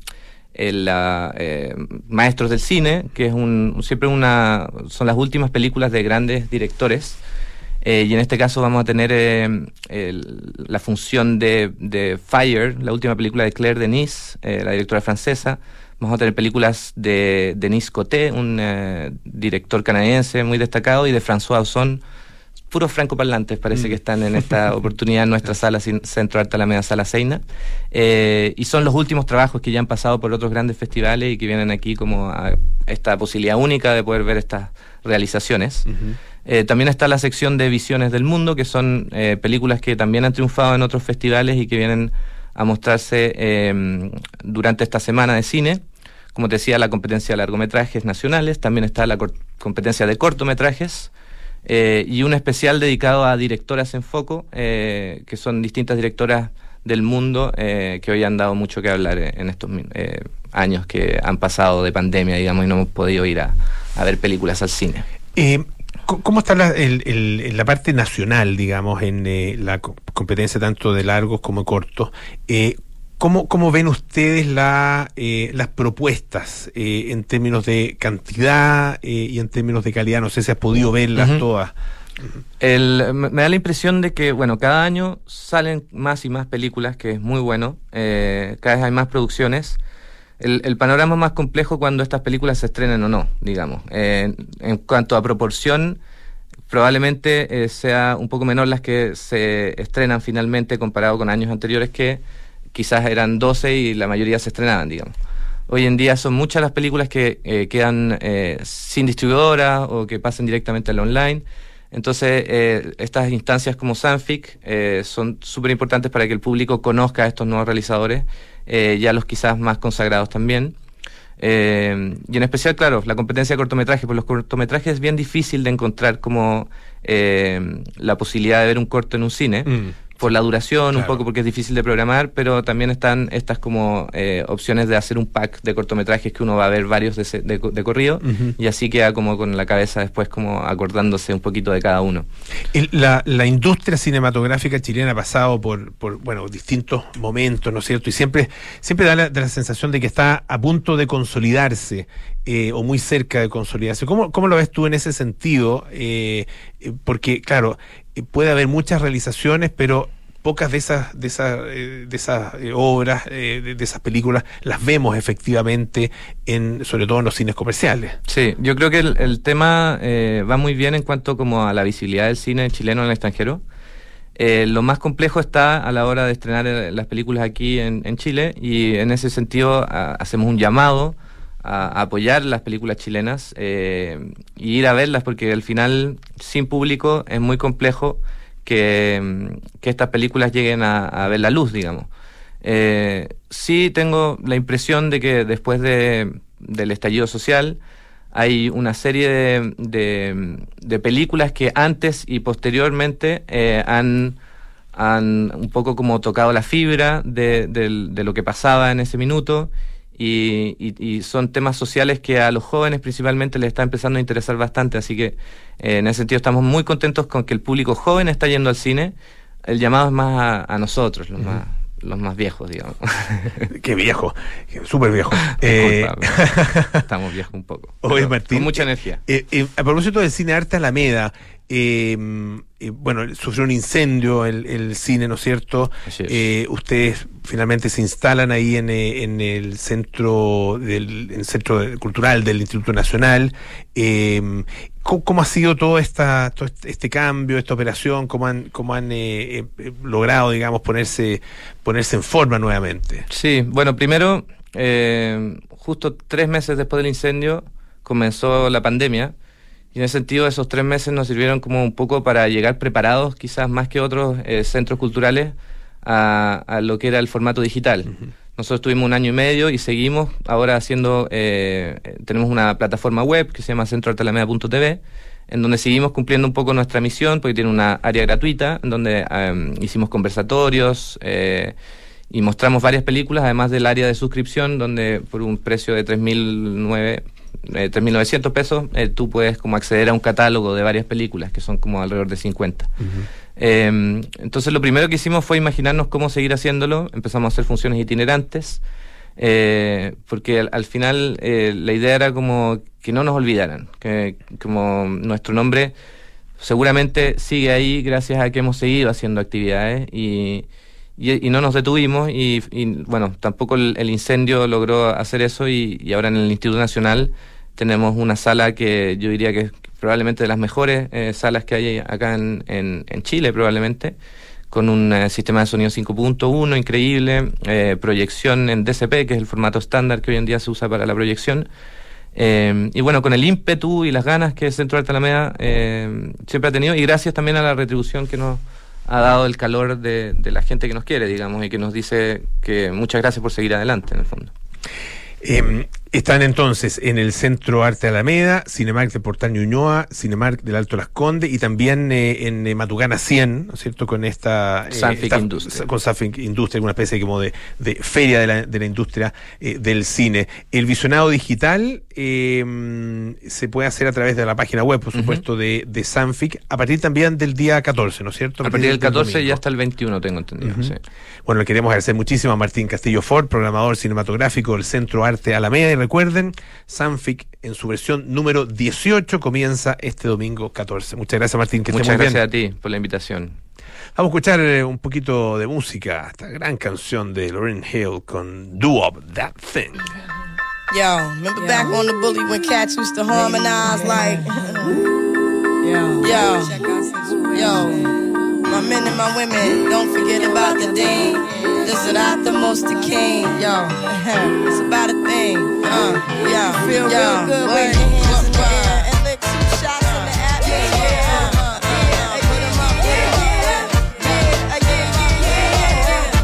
S10: el, eh, Maestros del Cine, que es un, siempre una, son las últimas películas de grandes directores. Eh, y en este caso vamos a tener eh, la función de, de Fire, la última película de Claire Denis, la directora francesa. Vamos a tener películas de Denis Coté, un director canadiense muy destacado, y de François Ozon, puros francoparlantes parece que están en esta [LAUGHS] oportunidad en nuestra sala Centro Arte Alameda Sala Seina. Eh, y son los últimos trabajos que ya han pasado por otros grandes festivales y que vienen aquí como a esta posibilidad única de poder ver estas realizaciones. Eh, también está la sección de Visiones del Mundo, que son eh, películas que también han triunfado en otros festivales y que vienen a mostrarse eh, durante esta semana de cine, como te decía, la competencia de largometrajes nacionales, también está la competencia de cortometrajes eh, y un especial dedicado a directoras en foco, eh, que son distintas directoras del mundo que hoy han dado mucho que hablar en estos años que han pasado de pandemia, digamos, y no hemos podido ir a, ver películas al cine.
S1: ¿Cómo está la, la, parte nacional, digamos, en la competencia tanto de largos como cortos? ¿Cómo, ¿Cómo, ven ustedes la, eh, las propuestas eh, en términos de cantidad eh, y en términos de calidad? No sé si has podido verlas todas.
S10: El, me da la impresión de que, bueno, cada año salen más y más películas, que es muy bueno. cada vez hay más producciones. El, el, panorama es más complejo cuando estas películas se estrenen o no, digamos. en cuanto a proporción, probablemente sea un poco menor las que se estrenan finalmente comparado con años anteriores que quizás eran 12 y la mayoría se estrenaban, digamos. Hoy en día son muchas las películas que eh, quedan eh, sin distribuidora o que pasan directamente al online. Entonces, eh, estas instancias como Sanfic son súper importantes para que el público conozca a estos nuevos realizadores, ya los quizás más consagrados también. y en especial, claro, la competencia de cortometrajes, pues los cortometrajes es bien difícil de encontrar como la posibilidad de ver un corto en un cine. Mm por la duración, un poco porque es difícil de programar, pero también están estas como eh, opciones de hacer un pack de cortometrajes que uno va a ver varios de, de, corrido y así queda como con la cabeza después como acordándose un poquito de cada uno.
S1: La, la industria cinematográfica chilena ha pasado por, por, bueno, distintos momentos, ¿no es cierto? Y siempre, siempre da la, sensación de que está a punto de consolidarse. Eh, o muy cerca de consolidarse. ¿Cómo, ¿Cómo, lo ves tú en ese sentido? Eh, porque, claro, puede haber muchas realizaciones, pero pocas de esas de esas eh, de esas eh, obras eh, de, esas películas las vemos efectivamente en sobre todo en los cines comerciales
S10: sí yo creo que el, tema va muy bien en cuanto como a la visibilidad del cine chileno en el extranjero lo más complejo está a la hora de estrenar las películas aquí en, Chile y en ese sentido hacemos un llamado a, apoyar las películas chilenas y ir a verlas porque al final sin público es muy complejo que, estas películas lleguen a, ver la luz, digamos. Eh, sí tengo la impresión de que después de, del estallido social hay una serie de, de, películas que antes y posteriormente eh, han, han un poco como tocado la fibra de, de lo que pasaba en ese minuto y, son temas sociales que a los jóvenes principalmente les está empezando a interesar bastante, así que eh, en ese sentido estamos muy contentos con que el público joven está yendo al cine. El llamado es más a, nosotros, los más los más viejos, digamos. [LAUGHS]
S1: Qué viejo, súper viejo. [LAUGHS]
S10: Eh, [LAUGHS] estamos viejos un poco.
S1: Oye, Martín,
S10: con mucha energía.
S1: Eh, a propósito del cine Arte Alameda, eh, bueno, sufrió un incendio el, el cine, ¿no es cierto? Eh, ustedes finalmente se instalan ahí en, eh, en el centro del en centro cultural del Instituto Nacional. Eh, ¿cómo, ha sido todo, esta, todo este, este cambio, esta operación? ¿Cómo han, cómo han eh, logrado, digamos, ponerse, ponerse en forma nuevamente?
S10: Sí, bueno, primero, justo tres meses después del incendio comenzó la pandemia. Y en ese sentido, esos tres meses nos sirvieron como un poco para llegar preparados, quizás más que otros eh, centros culturales, a, lo que era el formato digital. Nosotros tuvimos un año y medio y seguimos ahora haciendo, eh, tenemos una plataforma web que se llama centroartalameda.tv, en donde seguimos cumpliendo un poco nuestra misión, porque tiene una área gratuita, en donde em, hicimos conversatorios eh, y mostramos varias películas, además del área de suscripción, donde por un precio de 3.009 eh, 3.900 pesos, eh, tú puedes como acceder a un catálogo de varias películas, que son como alrededor de 50. Em, entonces lo primero que hicimos fue imaginarnos cómo seguir haciéndolo, empezamos a hacer funciones itinerantes, eh, porque al, final eh, la idea era como que no nos olvidaran, que como nuestro nombre seguramente sigue ahí gracias a que hemos seguido haciendo actividades y, y, no nos detuvimos y, bueno, tampoco el, incendio logró hacer eso y, ahora en el Instituto Nacional tenemos una sala que yo diría que es probablemente de las mejores eh, salas que hay acá en, en, Chile probablemente con un eh, sistema de sonido 5.1 increíble, eh, proyección en DCP, que es el formato estándar que hoy en día se usa para la proyección. y bueno, con el ímpetu y las ganas que Centro de Alameda siempre ha tenido, y gracias también a la retribución que nos, ha dado el calor de, la gente que nos quiere, digamos, y que nos dice que muchas gracias por seguir adelante, en el fondo.
S1: Em, Están entonces en el Centro Arte Alameda, Cinemark de Portal Ñuñoa, Cinemark del Alto Las Condes y también eh, en eh, Matugana 100, ¿no es cierto? Con esta... eh, esta-
S10: Industria.
S1: Con Sanfic Industria, una especie como de, de feria de la, de la industria eh, del cine. El visionado digital eh, mm, se puede hacer a través de la página web, por supuesto, de, de Sanfic, a partir también del día 14, ¿no es cierto?
S10: A partir del 14 y hasta el 21, tengo entendido. Sí.
S1: Bueno, le queremos agradecer muchísimo a Martín Castillo Ford, programador cinematográfico del Centro Arte Alameda. Recuerden, Sanfic en su versión número 18 comienza este domingo 14. Muchas gracias, Martín. Que
S10: Muchas gracias
S1: bien.
S10: a ti por la invitación.
S1: Vamos a escuchar eh, un poquito de música, esta gran canción de Lauryn Hill con Do Up That Thing.
S11: Yo, remember back on the bully when cats used to harmonize like. yo, yo, my men and my women, don't forget about the dean. This is not the most the king. Yo, it's about a thing. Uh, yo, feel yo, real good. Wave your hands in the air and lick two shots in the atmosphere. Uh, uh, uh, put 'em up, yeah, yeah, yeah, uh, yeah, yeah, yeah,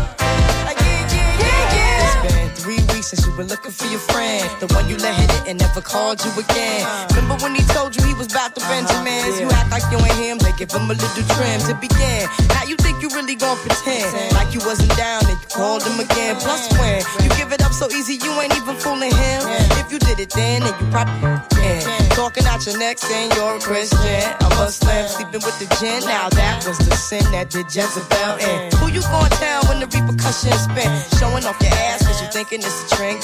S11: uh, yeah, yeah, yeah, yeah. It's been three weeks since you been looking for your friend. The one you let hit it and never called you again. Remember when he told you he was about to uh-huh, Benjamins? You act like you ain't him, they give him a little trim to begin. Now you think you really gon' pretend like you wasn't down and you called him again. Plus when you give it up so easy, you ain't even fooling him. If you did it then, then you probably can. Talking out your neck saying you're a Christian. A Muslim sleeping with the gin. Now that was the sin that did Jezebel in. Who you gonna tell when the repercussions spin? Showing off your ass cause you thinking it's a trend,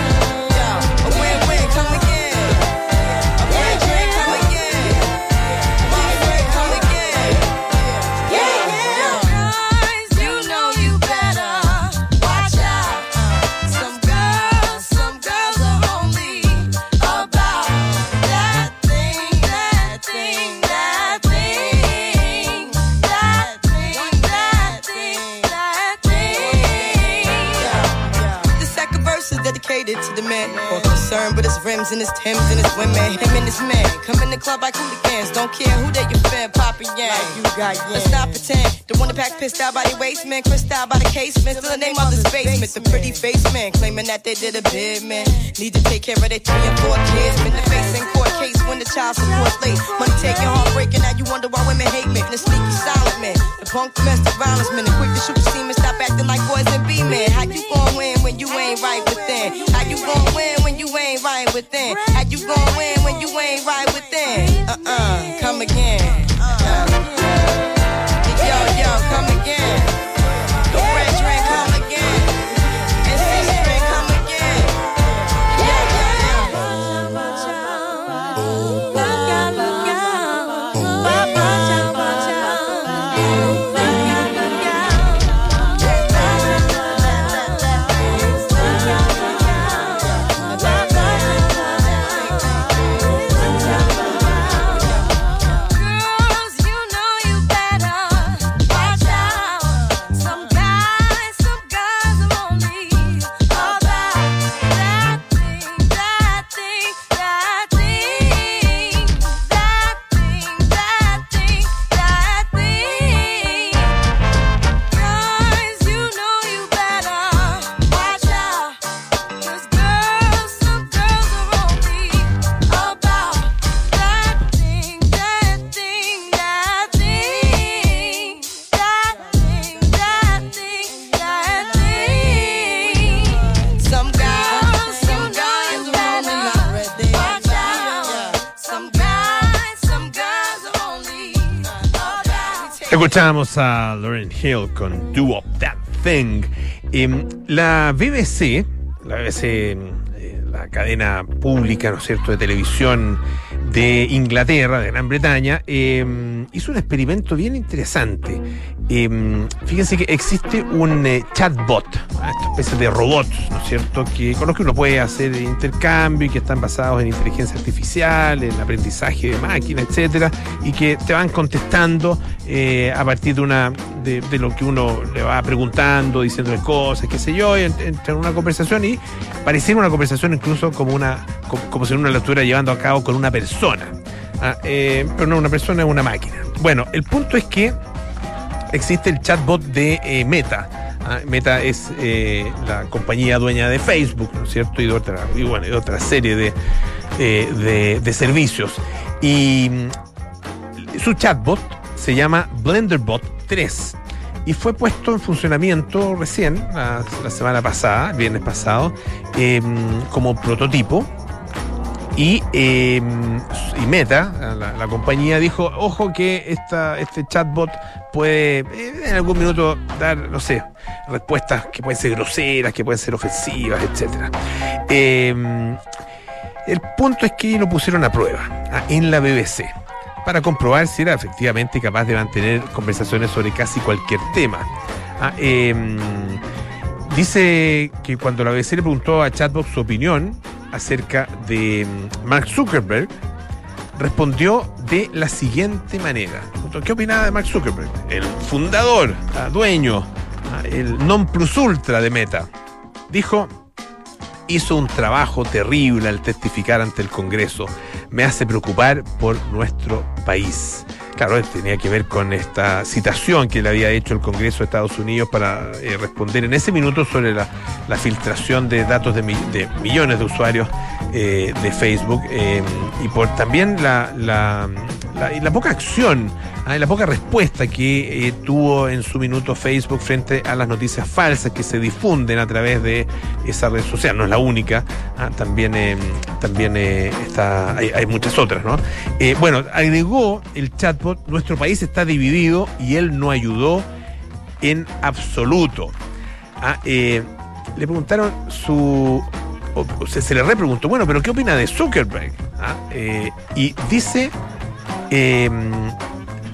S11: Concerned with his rims and his Timbs and his women. Him and his man come in the club like hooligans. Don't care who they your fan, poppin' yang. you got Let's not pretend. The one that pack pissed out by the waist man, crissed out by the casement. Still the name of this basement. The pretty face man claiming that they did a bid man. Need to take care of their three and four kids. Been the face in court case when the child support late. Money taking, heartbreaking. Now you wonder why women hate men. The sneaky silent man. The punk domestic violence man. The quick to shoot the semen. Stop acting like boys and be men. How you gon' win when you ain't right within? How you gon' win when you ain't right within? How
S1: Escuchábamos a Lauren Hill con Do Up That Thing. Em, la BBC, la BBC, eh, la cadena pública, ¿no es cierto?, de televisión de Inglaterra, de Gran Bretaña, eh, hizo un experimento bien interesante. Eh, fíjense que existe un eh, chatbot, ¿ah? esta especie de robots, ¿no es cierto?, que, con los que uno puede hacer intercambio y que están basados en inteligencia artificial, en aprendizaje de máquina, etcétera, y que te van contestando a partir de una de, lo que uno le va preguntando, diciéndole cosas, qué sé yo, y en- entra en una conversación y pareciera una conversación incluso como una como, si uno la estuviera llevando a cabo con una persona. Ah, eh, pero no una persona, es una máquina. Bueno, el punto es que existe el chatbot de eh, Meta. Ah, Meta es eh, la compañía dueña de Facebook, ¿no es cierto? Y de otra, y bueno, de otra serie de, de, de servicios. Y mm, su chatbot se llama BlenderBot 3 y fue puesto en funcionamiento recién, la, semana pasada, el viernes pasado, eh, como prototipo. Y, y Meta, la, compañía, dijo, ojo que esta, este chatbot puede eh, en algún minuto dar, no sé, respuestas que pueden ser groseras, que pueden ser ofensivas, etc. el punto es que lo pusieron a prueba en la BBC para comprobar si era efectivamente capaz de mantener conversaciones sobre casi cualquier tema. Ah, em, dice que cuando la BBC le preguntó a Chatbot su opinión acerca de mm, Mark Zuckerberg, respondió de la siguiente manera. ¿Qué opinaba de Mark Zuckerberg? El fundador, ah, dueño, ah, el non plus ultra de Meta. Dijo, hizo un trabajo terrible al testificar ante el Congreso. Me hace preocupar por nuestro país. Claro, tenía que ver con esta citación que le había hecho el Congreso de Estados Unidos para eh, responder en ese minuto sobre la, filtración de datos de, mi- de millones de usuarios eh, de Facebook eh, y por también la poca acción, ah, la poca respuesta que eh, tuvo en su minuto Facebook frente a las noticias falsas que se difunden a través de esa red social. No es la única, ah, también, eh, también eh, está, hay, muchas otras, ¿no? Bueno, agregó el chatbot, nuestro país está dividido y él no ayudó en absoluto. Ah, le preguntaron su. se, se le repreguntó, bueno, pero ¿qué opina de Zuckerberg? Y dice eh,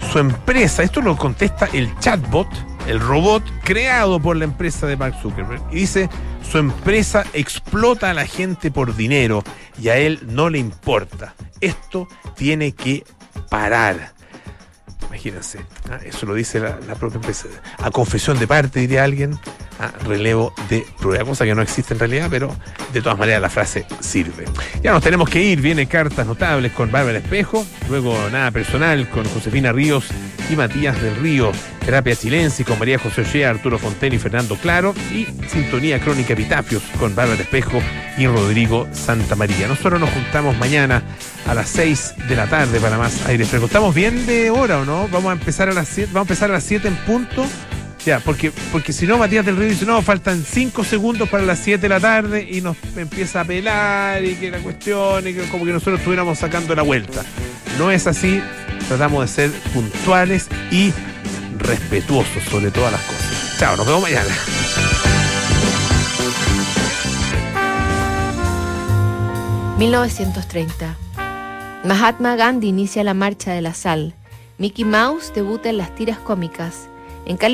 S1: su empresa, esto lo contesta el chatbot, el robot creado por la empresa de Mark Zuckerberg, y dice, su empresa explota a la gente por dinero y a él no le importa. Esto tiene que parar. Imagínense, ¿ah? eso lo dice la, la propia empresa. A confesión de parte, diría alguien, a relevo de prueba, cosa que no existe en realidad, pero de todas maneras la frase sirve. Ya nos tenemos que ir, viene cartas notables con Bárbara Espejo, luego nada personal con Josefina Ríos y Matías del Río, terapia chilense con María José Ochea, Arturo Fonten y Fernando Claro, y sintonía crónica epitafios con Bárbara Espejo y Rodrigo Santa María. Nosotros nos juntamos mañana a las 6 de la tarde para más aire fresco. ¿Estamos bien de hora o no? Vamos a empezar a las 7, vamos a empezar a las 7 en punto. Porque, porque si no, Matías del Río dice, no, faltan 5 segundos para las 7 de la tarde y nos empieza a pelar y que la cuestión y que como que nosotros estuviéramos sacando la vuelta. No es así, tratamos de ser puntuales y respetuosos sobre todas las cosas. Chao, nos vemos mañana.
S9: ...1930... Mahatma Gandhi inicia la marcha de la sal. Mickey Mouse debuta en las tiras cómicas. En Cali-